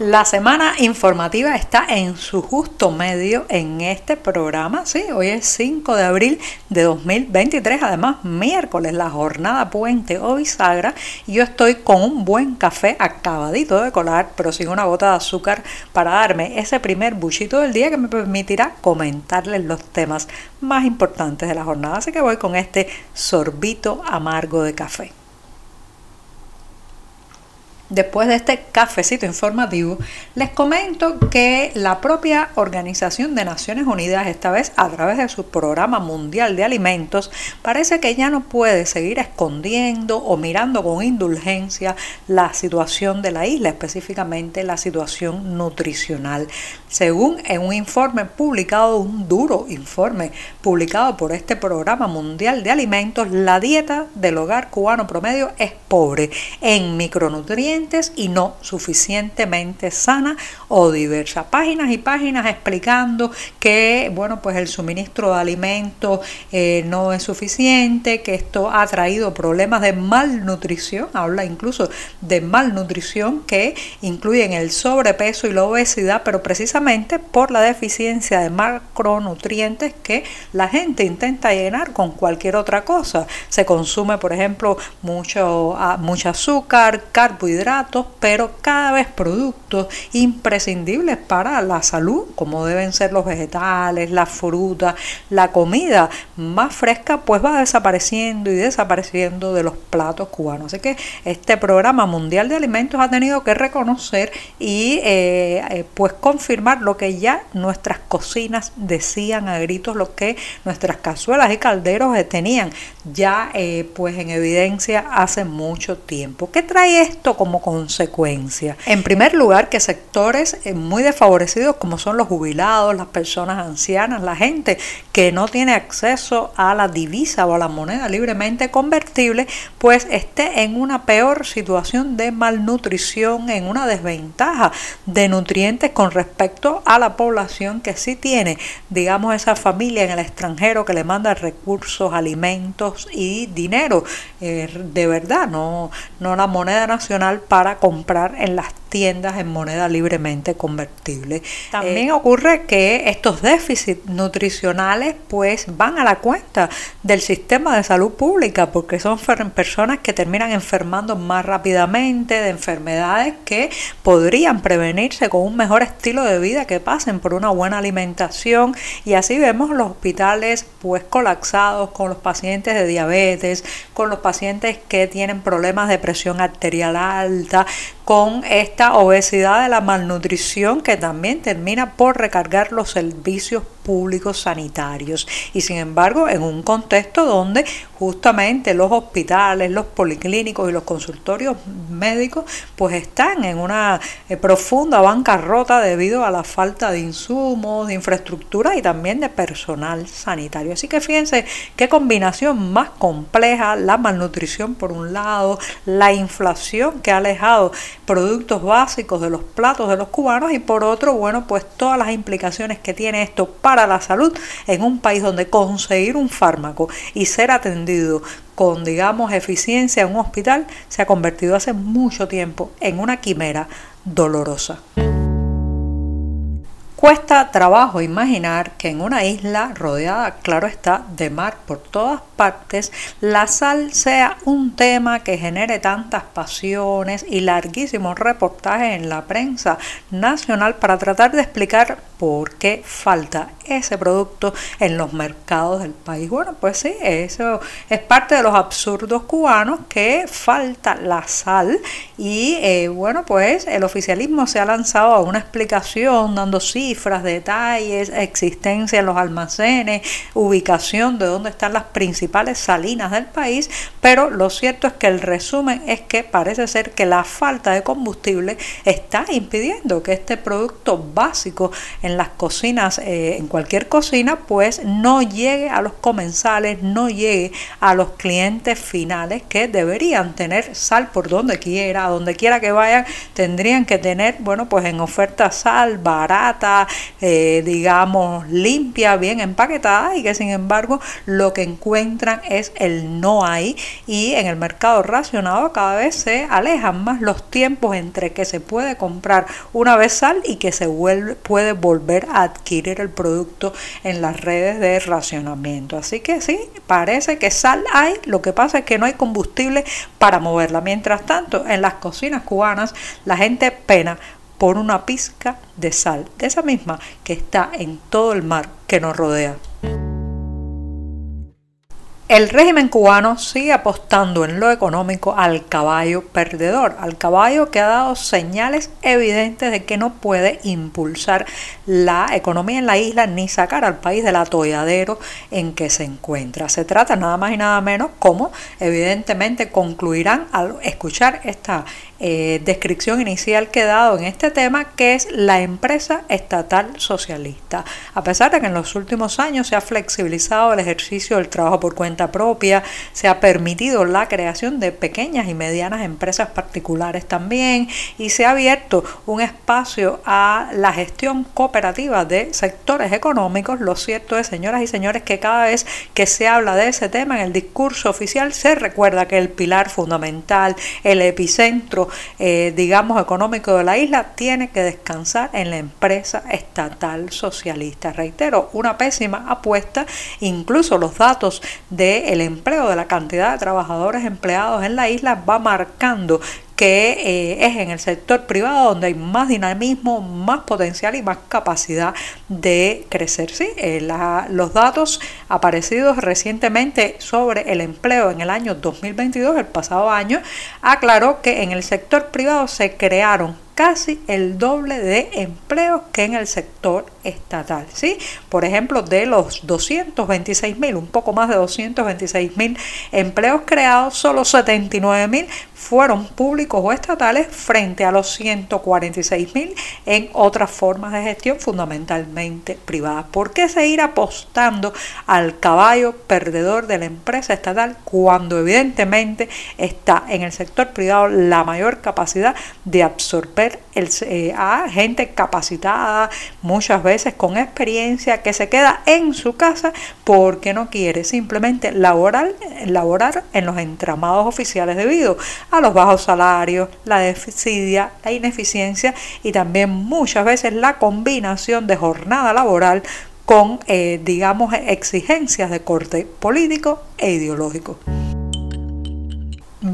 La semana informativa está en su justo medio en este programa. Sí, hoy es 5 de abril de 2023, además miércoles, la jornada puente o bisagra. Y yo estoy con un buen café acabadito de colar, pero sin una gota de azúcar para darme ese primer buchito del día que me permitirá comentarles los temas más importantes de la jornada. Así que voy con este sorbito amargo de café. Después de este cafecito informativo, les comento que la propia Organización de Naciones Unidas, esta vez a través de su Programa Mundial de Alimentos, parece que ya no puede seguir escondiendo o mirando con indulgencia la situación de la isla, específicamente la situación nutricional. Según en un informe publicado, un duro informe publicado por este Programa Mundial de Alimentos, la dieta del hogar cubano promedio es pobre en micronutrientes y no suficientemente sana o diversa. Páginas y páginas explicando que, bueno, pues el suministro de alimentos eh, no es suficiente, que esto ha traído problemas de malnutrición, habla incluso de malnutrición que incluyen el sobrepeso y la obesidad, pero precisamente por la deficiencia de macronutrientes que la gente intenta llenar con cualquier otra cosa. Se consume, por ejemplo, mucho, mucho azúcar, carbohidratos, pero cada vez productos imprescindibles para la salud, como deben ser los vegetales, la fruta, la comida más fresca, pues va desapareciendo y desapareciendo de los platos cubanos. Así que este programa mundial de alimentos ha tenido que reconocer y eh, eh, pues confirmar lo que ya nuestras cocinas decían a gritos, lo que nuestras cazuelas y calderos tenían ya eh, pues en evidencia hace mucho tiempo. ¿Qué trae esto como consecuencia? En primer lugar, que sectores eh, muy desfavorecidos como son los jubilados, las personas ancianas, la gente que no tiene acceso a la divisa o a la moneda libremente convertible, pues esté en una peor situación de malnutrición, en una desventaja de nutrientes con respecto a la población que sí tiene, digamos, esa familia en el extranjero que le manda recursos, alimentos, y dinero, eh, de verdad, no, no la moneda nacional para comprar en las tiendas en moneda libremente convertible. También eh, ocurre que estos déficits nutricionales pues van a la cuenta del sistema de salud pública porque son personas que terminan enfermando más rápidamente de enfermedades que podrían prevenirse con un mejor estilo de vida que pasen por una buena alimentación y así vemos los hospitales pues colapsados con los pacientes de diabetes, con los pacientes que tienen problemas de presión arterial alta, con esta obesidad de la malnutrición que también termina por recargar los servicios públicos sanitarios. Y sin embargo, en un contexto donde justamente los hospitales, los policlínicos y los consultorios médicos pues están en una eh, profunda bancarrota debido a la falta de insumos, de infraestructura y también de personal sanitario. Así que fíjense qué combinación más compleja, la malnutrición por un lado, la inflación que ha alejado productos básicos de los platos de los cubanos y por otro, bueno, pues todas las implicaciones que tiene esto para la salud en un país donde conseguir un fármaco y ser atendido con, digamos, eficiencia en un hospital se ha convertido hace mucho tiempo en una quimera dolorosa. Cuesta trabajo imaginar que en una isla rodeada, claro está, de mar por todas partes, la sal sea un tema que genere tantas pasiones y larguísimos reportajes en la prensa nacional para tratar de explicar por qué falta ese producto en los mercados del país. Bueno, pues sí, eso es parte de los absurdos cubanos que falta la sal y eh, bueno, pues el oficialismo se ha lanzado a una explicación dando cifras, detalles, existencia en los almacenes, ubicación de dónde están las principales salinas del país, pero lo cierto es que el resumen es que parece ser que la falta de combustible está impidiendo que este producto básico en las cocinas, eh, en cualquier cocina, pues no llegue a los comensales, no llegue a los clientes finales que deberían tener sal por donde quiera, donde quiera que vayan, tendrían que tener, bueno, pues en oferta sal barata, eh, digamos, limpia, bien empaquetada y que sin embargo lo que encuentran es el no hay y en el mercado racionado cada vez se alejan más los tiempos entre que se puede comprar una vez sal y que se puede volver a adquirir el producto en las redes de racionamiento. Así que sí, parece que sal hay, lo que pasa es que no hay combustible para moverla. Mientras tanto, en las cocinas cubanas la gente pena por una pizca de sal, de esa misma que está en todo el mar que nos rodea. El régimen cubano sigue apostando en lo económico al caballo perdedor, al caballo que ha dado señales evidentes de que no puede impulsar la economía en la isla ni sacar al país del atolladero en que se encuentra. Se trata nada más y nada menos como evidentemente concluirán al escuchar esta eh, descripción inicial que he dado en este tema, que es la empresa estatal socialista. A pesar de que en los últimos años se ha flexibilizado el ejercicio del trabajo por cuenta propia, se ha permitido la creación de pequeñas y medianas empresas particulares también y se ha abierto un espacio a la gestión cooperativa de sectores económicos, lo cierto es, señoras y señores, que cada vez que se habla de ese tema en el discurso oficial se recuerda que el pilar fundamental, el epicentro, eh, digamos, económico de la isla tiene que descansar en la empresa estatal socialista. Reitero, una pésima apuesta, incluso los datos del empleo, de la cantidad de trabajadores empleados en la isla va marcando que eh, es en el sector privado donde hay más dinamismo, más potencial y más capacidad de crecer. Sí, eh, los datos aparecidos recientemente sobre el empleo en el año 2022, el pasado año, aclaró que en el sector privado se crearon casi el doble de empleos que en el sector estatal. ¿sí? Por ejemplo, de los 226 mil, un poco más de 226 mil empleos creados, solo 79 mil fueron públicos o estatales frente a los 146 mil en otras formas de gestión fundamentalmente privadas. ¿Por qué seguir apostando al caballo perdedor de la empresa estatal cuando evidentemente está en el sector privado la mayor capacidad de absorber el, eh, a gente capacitada, muchas veces con experiencia, que se queda en su casa porque no quiere simplemente laborar, laborar en los entramados oficiales debido a los bajos salarios, la desidia, la ineficiencia y también muchas veces la combinación de jornada laboral con, eh, digamos, exigencias de corte político e ideológico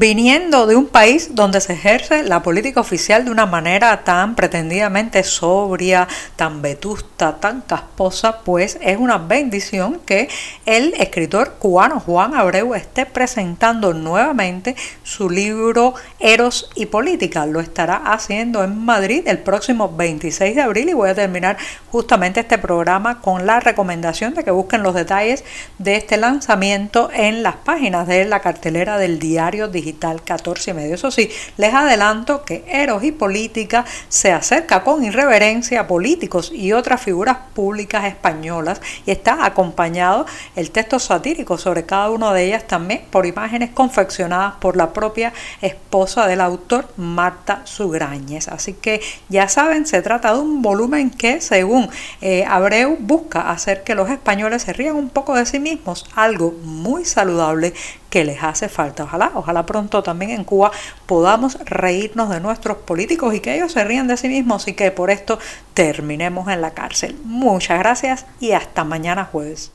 viniendo de un país donde se ejerce la política oficial de una manera tan pretendidamente sobria, tan vetusta, tan casposa, pues es una bendición que el escritor cubano Juan Abreu esté presentando nuevamente su libro Eros y Política. Lo estará haciendo en Madrid el próximo 26 de abril y voy a terminar justamente este programa con la recomendación de que busquen los detalles de este lanzamiento en las páginas de la cartelera del diario digital 14 y medio. Eso sí, les adelanto que Eros y Política se acerca con irreverencia a políticos y otras figuras públicas españolas y está acompañado el texto satírico sobre cada una de ellas también por imágenes confeccionadas por la propia esposa del autor Marta Sugrañez. Así que ya saben, se trata de un volumen que según eh, Abreu busca hacer que los españoles se rían un poco de sí mismos, algo muy saludable que les hace falta. Ojalá, ojalá pronto también en Cuba podamos reírnos de nuestros políticos y que ellos se rían de sí mismos y que por esto terminemos en la cárcel. Muchas gracias y hasta mañana jueves.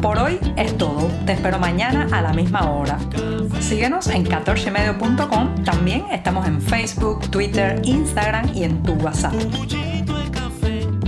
Por hoy es todo. Te espero mañana a la misma hora. Síguenos en 14medio.com. También estamos en Facebook, Twitter, Instagram y en tu WhatsApp.